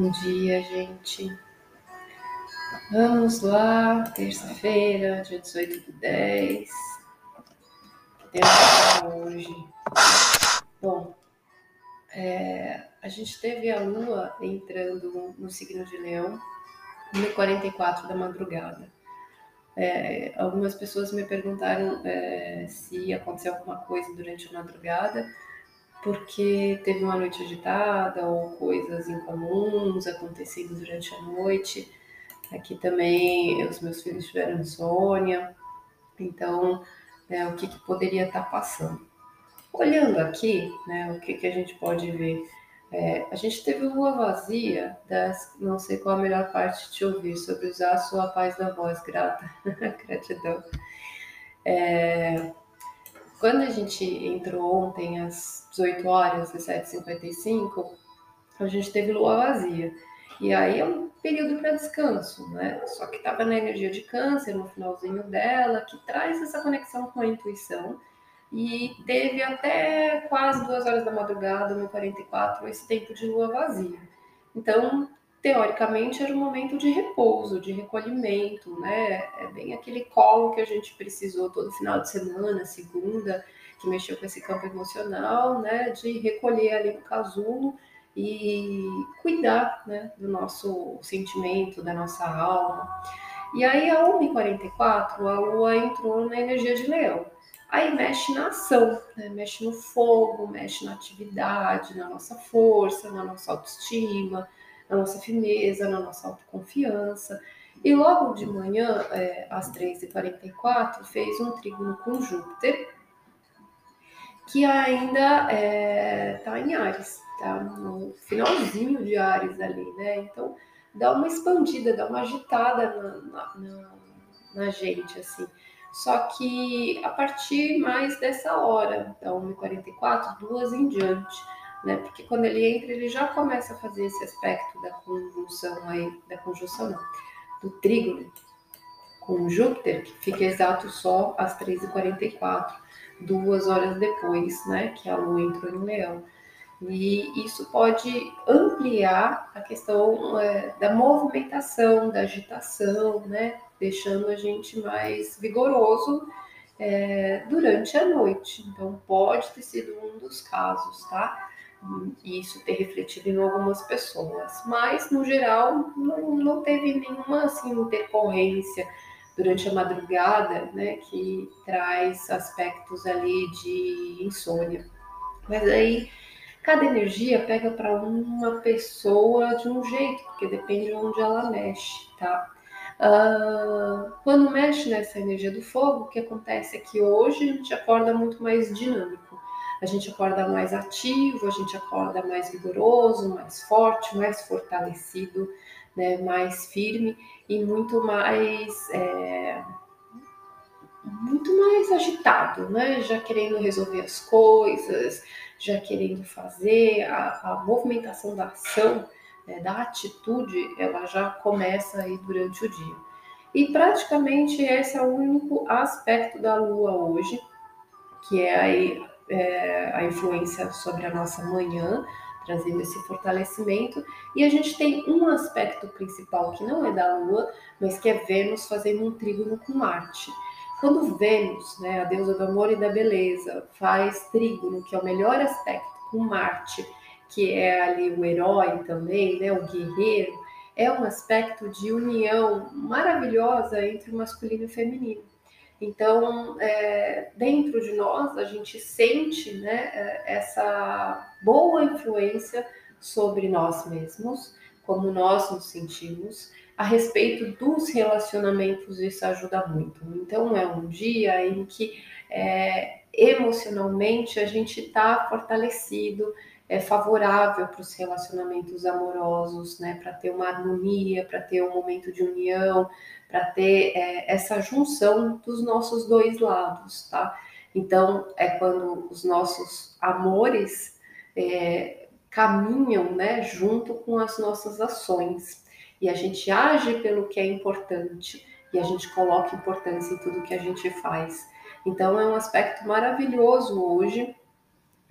Bom dia, gente. Vamos lá, terça-feira, dia 18 de 10. Temos hoje. Bom, é, a gente teve a lua entrando no signo de Leão no 44 da madrugada. É, algumas pessoas me perguntaram é, se aconteceu alguma coisa durante a madrugada porque teve uma noite agitada ou coisas incomuns acontecendo durante a noite. Aqui também os meus filhos tiveram insônia, então é, o que, que, poderia estar passando? Olhando aqui, né, o que, que a gente pode ver? É, a gente teve lua vazia, das, não sei qual a melhor parte de te ouvir, sobre usar a sua paz da voz, grata, gratidão. É, quando a gente entrou ontem às 18 horas, 17h55, a gente teve lua vazia. E aí é um período para descanso, né? Só que estava na energia de câncer, no finalzinho dela, que traz essa conexão com a intuição. E teve até quase duas horas da madrugada, no 44, esse tempo de lua vazia. Então, teoricamente, era um momento de repouso, de recolhimento, né? É bem aquele colo que a gente precisou todo final de semana, segunda, que mexeu com esse campo emocional, né? De recolher ali no casulo e cuidar, né? Do nosso sentimento, da nossa alma. E aí, a 1h44, a lua entrou na energia de leão. Aí mexe na ação, né? mexe no fogo, mexe na atividade, na nossa força, na nossa autoestima, na nossa firmeza, na nossa autoconfiança. E logo de manhã, é, às 3h44, fez um trígono com Júpiter, que ainda está é, tá em Ares, tá no finalzinho de Ares ali, né? Então dá uma expandida, dá uma agitada na, na, na gente, assim. Só que a partir mais dessa hora, da 1h44, duas em diante né? Porque quando ele entra, ele já começa a fazer esse aspecto da conjunção aí, da conjunção não, do trígono com Júpiter, que fica exato só às 3h44, duas horas depois, né? Que a Lua entrou em Leão. E isso pode ampliar a questão é, da movimentação, da agitação, né? Deixando a gente mais vigoroso é, durante a noite. Então, pode ter sido um dos casos, tá? E isso ter refletido em algumas pessoas. Mas, no geral, não, não teve nenhuma assim, intercorrência durante a madrugada né, que traz aspectos ali de insônia. Mas aí, cada energia pega para uma pessoa de um jeito, porque depende de onde ela mexe, tá? Uh, quando mexe nessa energia do fogo, o que acontece é que hoje a gente acorda muito mais dinâmico a gente acorda mais ativo, a gente acorda mais vigoroso, mais forte, mais fortalecido, né, mais firme e muito mais é, muito mais agitado, né? Já querendo resolver as coisas, já querendo fazer a, a movimentação da ação, né, da atitude, ela já começa aí durante o dia. E praticamente esse é o único aspecto da Lua hoje, que é aí é, a influência sobre a nossa manhã, trazendo esse fortalecimento. E a gente tem um aspecto principal que não é da Lua, mas que é Vênus fazendo um trígono com Marte. Quando Vênus, né, a deusa do amor e da beleza, faz trígono, que é o melhor aspecto, com Marte, que é ali o herói também, né, o guerreiro, é um aspecto de união maravilhosa entre o masculino e o feminino. Então, é, dentro de nós, a gente sente né, é, essa boa influência sobre nós mesmos, como nós nos sentimos, a respeito dos relacionamentos, isso ajuda muito. Então, é um dia em que é, emocionalmente a gente está fortalecido, é favorável para os relacionamentos amorosos, né? Para ter uma harmonia, para ter um momento de união, para ter é, essa junção dos nossos dois lados, tá? Então é quando os nossos amores é, caminham, né, junto com as nossas ações e a gente age pelo que é importante e a gente coloca importância em tudo que a gente faz. Então é um aspecto maravilhoso hoje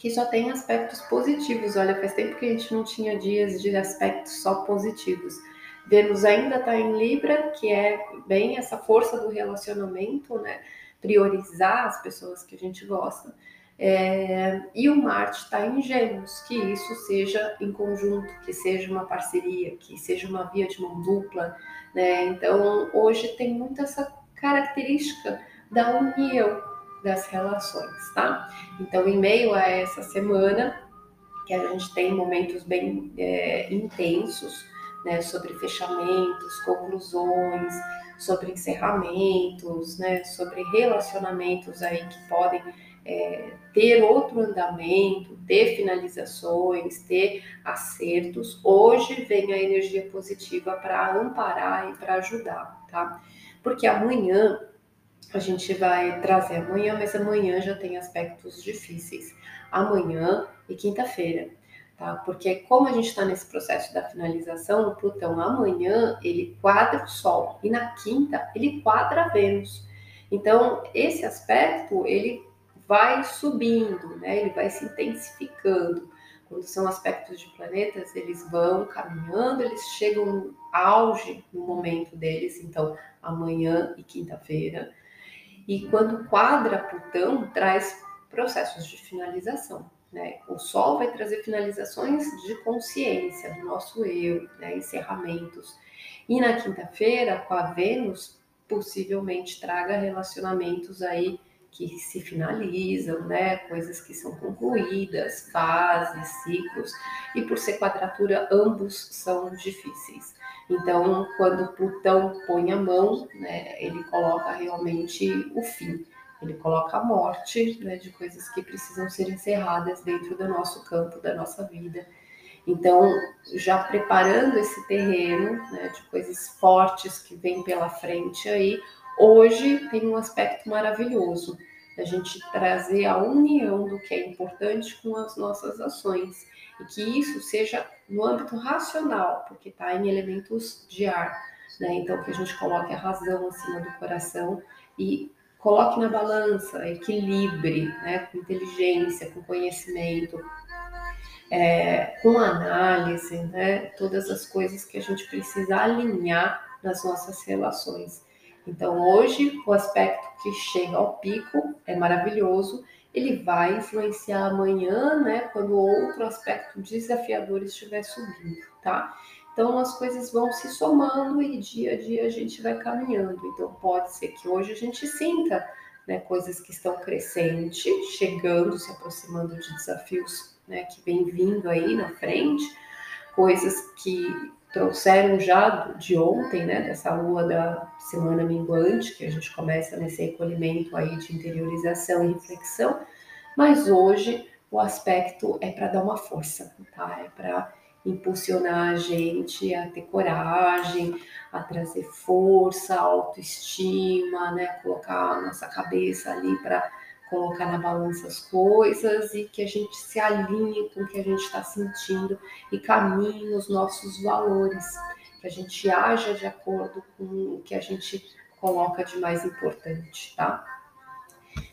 que só tem aspectos positivos. Olha, faz tempo que a gente não tinha dias de aspectos só positivos. Vênus ainda está em Libra, que é bem essa força do relacionamento, né? Priorizar as pessoas que a gente gosta. É, e o Marte está em Gêmeos, que isso seja em conjunto, que seja uma parceria, que seja uma via de mão dupla, né? Então, hoje tem muito essa característica da união das relações, tá? Então, em meio a essa semana, que a gente tem momentos bem é, intensos, né, sobre fechamentos, conclusões, sobre encerramentos, né, sobre relacionamentos aí que podem é, ter outro andamento, ter finalizações, ter acertos. Hoje vem a energia positiva para amparar e para ajudar, tá? Porque amanhã a gente vai trazer amanhã, mas amanhã já tem aspectos difíceis. Amanhã e quinta-feira, tá? Porque como a gente está nesse processo da finalização, o Plutão amanhã ele quadra o Sol e na quinta ele quadra Vênus. Então esse aspecto ele vai subindo, né? Ele vai se intensificando. Quando são aspectos de planetas, eles vão caminhando, eles chegam no auge no momento deles, então amanhã e quinta-feira. E quando quadra Plutão, traz processos de finalização. Né? O Sol vai trazer finalizações de consciência, do nosso eu, né? encerramentos. E na quinta-feira, com a Vênus, possivelmente traga relacionamentos aí que se finalizam, né? Coisas que são concluídas, fases, ciclos, e por ser quadratura, ambos são difíceis. Então, quando Plutão põe a mão, né, ele coloca realmente o fim, ele coloca a morte né, de coisas que precisam ser encerradas dentro do nosso campo, da nossa vida. Então, já preparando esse terreno né, de coisas fortes que vem pela frente aí, Hoje tem um aspecto maravilhoso a gente trazer a união do que é importante com as nossas ações e que isso seja no âmbito racional, porque está em elementos de ar, né? Então que a gente coloque a razão acima do coração e coloque na balança, equilibre, né? Com inteligência, com conhecimento, é, com análise, né? Todas as coisas que a gente precisa alinhar nas nossas relações. Então, hoje, o aspecto que chega ao pico é maravilhoso, ele vai influenciar amanhã, né, quando outro aspecto desafiador estiver subindo, tá? Então, as coisas vão se somando e dia a dia a gente vai caminhando. Então, pode ser que hoje a gente sinta né, coisas que estão crescentes, chegando, se aproximando de desafios né, que vem vindo aí na frente, coisas que trouxeram já de ontem, né, dessa lua da semana minguante, que a gente começa nesse recolhimento aí de interiorização e reflexão, mas hoje o aspecto é para dar uma força, tá? É para impulsionar a gente a ter coragem, a trazer força, autoestima, né? Colocar a nossa cabeça ali para colocar na balança as coisas e que a gente se alinhe com o que a gente está sentindo e caminhe os nossos valores, que a gente haja de acordo com o que a gente coloca de mais importante, tá?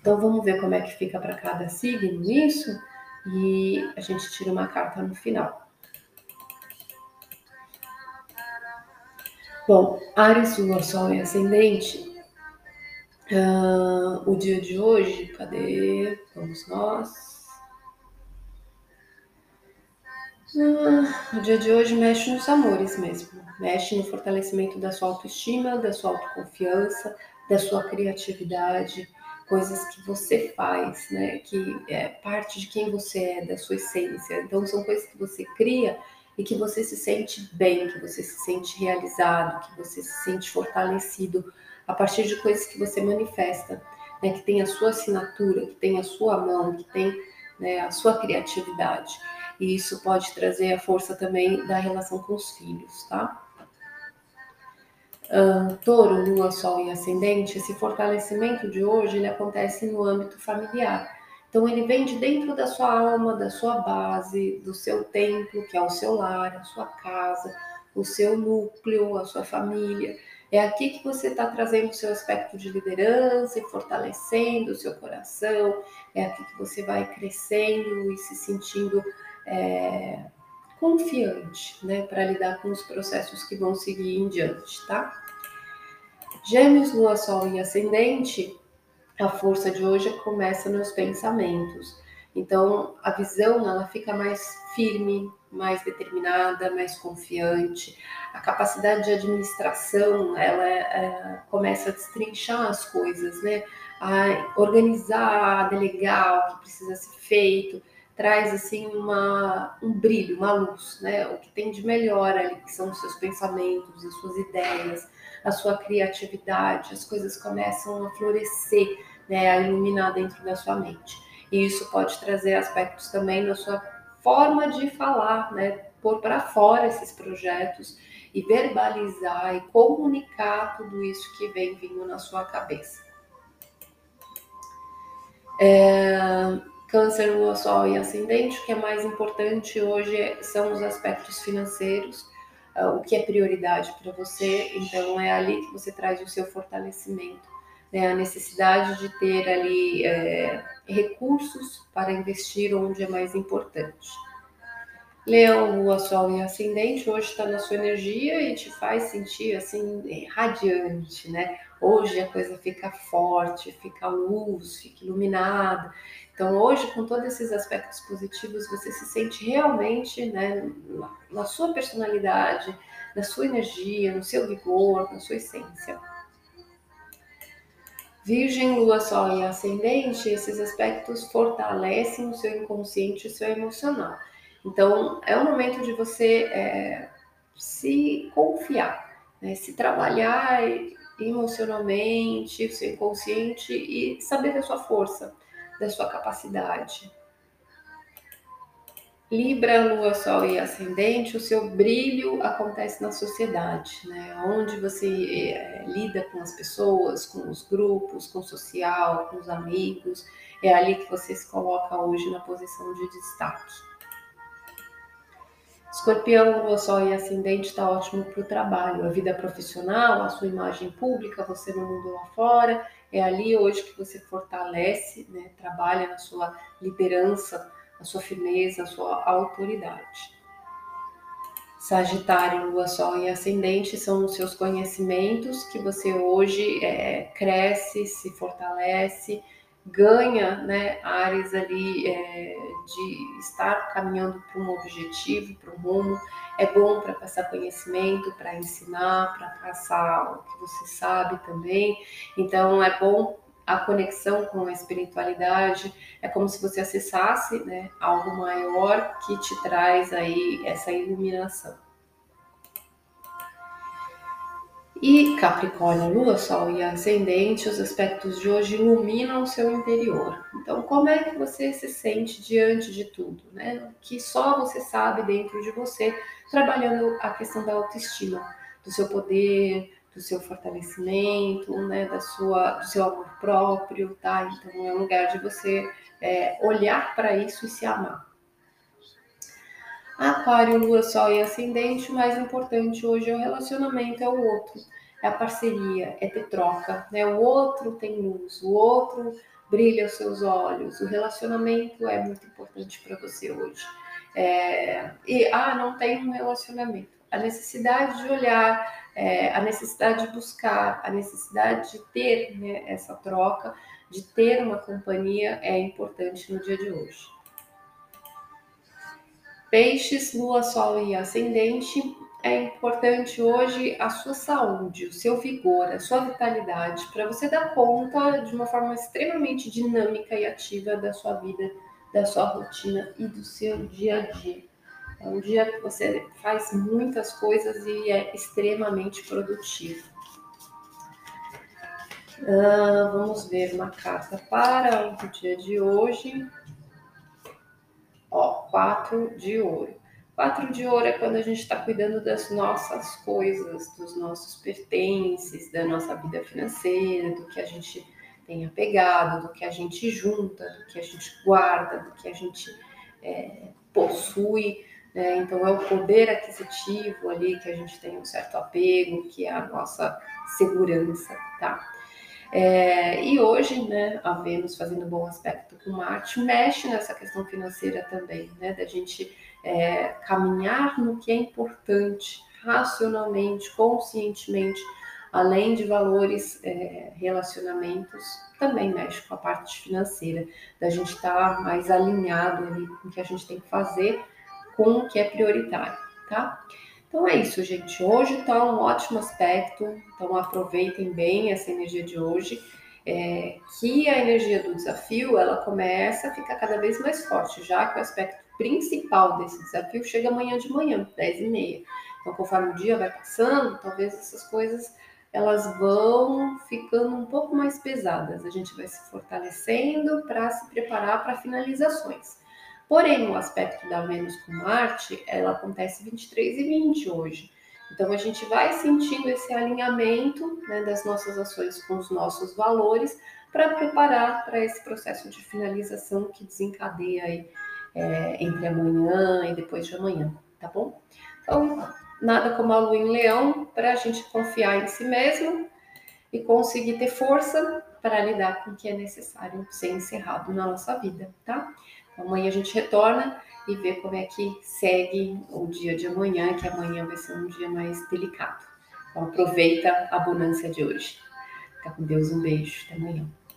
Então vamos ver como é que fica para cada signo isso e a gente tira uma carta no final. Bom, Ares, Lua, Sol e Ascendente Uh, o dia de hoje, cadê? Vamos nós. Uh, o dia de hoje mexe nos amores mesmo, mexe no fortalecimento da sua autoestima, da sua autoconfiança, da sua criatividade, coisas que você faz, né? Que é parte de quem você é, da sua essência. Então são coisas que você cria e que você se sente bem, que você se sente realizado, que você se sente fortalecido a partir de coisas que você manifesta, né, que tem a sua assinatura, que tem a sua mão, que tem né, a sua criatividade. E isso pode trazer a força também da relação com os filhos, tá? Uh, touro, lua, sol e ascendente, esse fortalecimento de hoje ele acontece no âmbito familiar. Então ele vem de dentro da sua alma, da sua base, do seu templo, que é o seu lar, a sua casa, o seu núcleo, a sua família. É aqui que você está trazendo o seu aspecto de liderança e fortalecendo o seu coração. É aqui que você vai crescendo e se sentindo é, confiante, né, para lidar com os processos que vão seguir em diante, tá? Gêmeos, Lua, Sol e Ascendente, a força de hoje começa nos pensamentos. Então, a visão ela fica mais firme, mais determinada, mais confiante. A capacidade de administração ela é, começa a destrinchar as coisas, né? A organizar, a delegar o que precisa ser feito, traz assim uma, um brilho, uma luz, né? O que tem de melhor ali, que são os seus pensamentos, as suas ideias, a sua criatividade, as coisas começam a florescer, né? A iluminar dentro da sua mente. E isso pode trazer aspectos também na sua forma de falar, né? Pôr para fora esses projetos e verbalizar e comunicar tudo isso que vem vindo na sua cabeça. É, câncer, lua, sol e ascendente, o que é mais importante hoje são os aspectos financeiros, uh, o que é prioridade para você, então é ali que você traz o seu fortalecimento, né? a necessidade de ter ali é, recursos para investir onde é mais importante. Leão, Lua, Sol e Ascendente, hoje está na sua energia e te faz sentir assim, radiante, né? Hoje a coisa fica forte, fica luz, fica iluminada. Então, hoje, com todos esses aspectos positivos, você se sente realmente né, na sua personalidade, na sua energia, no seu vigor, na sua essência. Virgem, Lua, Sol e Ascendente, esses aspectos fortalecem o seu inconsciente e o seu emocional. Então, é o momento de você é, se confiar, né? se trabalhar emocionalmente, o seu inconsciente e saber da sua força, da sua capacidade. Libra, Lua, Sol e Ascendente, o seu brilho acontece na sociedade, né? Onde você é, lida com as pessoas, com os grupos, com o social, com os amigos, é ali que você se coloca hoje na posição de destaque. Escorpião, Lua, Sol e Ascendente está ótimo para o trabalho, a vida profissional, a sua imagem pública, você no mundo lá fora. É ali hoje que você fortalece, né, trabalha na sua liderança, a sua firmeza, a sua autoridade. Sagitário, Lua, Sol e Ascendente são os seus conhecimentos que você hoje é, cresce, se fortalece, ganha né, áreas ali é, de estar caminhando para um objetivo, para um rumo. É bom para passar conhecimento, para ensinar, para passar o que você sabe também. Então, é bom a conexão com a espiritualidade. É como se você acessasse né, algo maior que te traz aí essa iluminação. E Capricórnio, Lua, Sol e Ascendente, os aspectos de hoje iluminam o seu interior. Então, como é que você se sente diante de tudo, né? Que só você sabe dentro de você, trabalhando a questão da autoestima, do seu poder, do seu fortalecimento, né? Da sua, do seu amor próprio, tá? Então, é um lugar de você é, olhar para isso e se amar. Aquário, Lua, Sol e Ascendente, o mais importante hoje é o relacionamento, é o outro, é a parceria, é ter troca, né? O outro tem luz, o outro brilha os seus olhos, o relacionamento é muito importante para você hoje. É... E, ah, não tem um relacionamento. A necessidade de olhar, é, a necessidade de buscar, a necessidade de ter né, essa troca, de ter uma companhia é importante no dia de hoje. Peixes, lua, sol e ascendente, é importante hoje a sua saúde, o seu vigor, a sua vitalidade, para você dar conta de uma forma extremamente dinâmica e ativa da sua vida, da sua rotina e do seu dia a dia. É um dia que você faz muitas coisas e é extremamente produtivo. Ah, vamos ver uma carta para o dia de hoje. Ó, quatro de ouro. Quatro de ouro é quando a gente está cuidando das nossas coisas, dos nossos pertences, da nossa vida financeira, do que a gente tem apegado, do que a gente junta, do que a gente guarda, do que a gente é, possui, né? Então é o poder aquisitivo ali que a gente tem um certo apego, que é a nossa segurança, tá? É, e hoje, né, a Vênus fazendo bom aspecto com Marte, mexe nessa questão financeira também, né, da gente é, caminhar no que é importante, racionalmente, conscientemente, além de valores, é, relacionamentos, também mexe com a parte financeira, da gente estar tá mais alinhado ali com o que a gente tem que fazer com o que é prioritário, tá? Então é isso, gente. Hoje está um ótimo aspecto, então aproveitem bem essa energia de hoje. É, que a energia do desafio ela começa a ficar cada vez mais forte, já que o aspecto principal desse desafio chega amanhã de manhã, 10 e meia. Então, conforme o dia vai passando, talvez essas coisas elas vão ficando um pouco mais pesadas. A gente vai se fortalecendo para se preparar para finalizações. Porém, o aspecto da Vênus com Marte, ela acontece 23 e 20 hoje. Então, a gente vai sentindo esse alinhamento né, das nossas ações com os nossos valores para preparar para esse processo de finalização que desencadeia aí, é, entre amanhã e depois de amanhã, tá bom? Então, nada como a lua em leão para a gente confiar em si mesmo e conseguir ter força para lidar com o que é necessário ser encerrado na nossa vida, tá? Amanhã a gente retorna e vê como é que segue o dia de amanhã, que amanhã vai ser um dia mais delicado. Então aproveita a abundância de hoje. Fica com Deus, um beijo, até amanhã.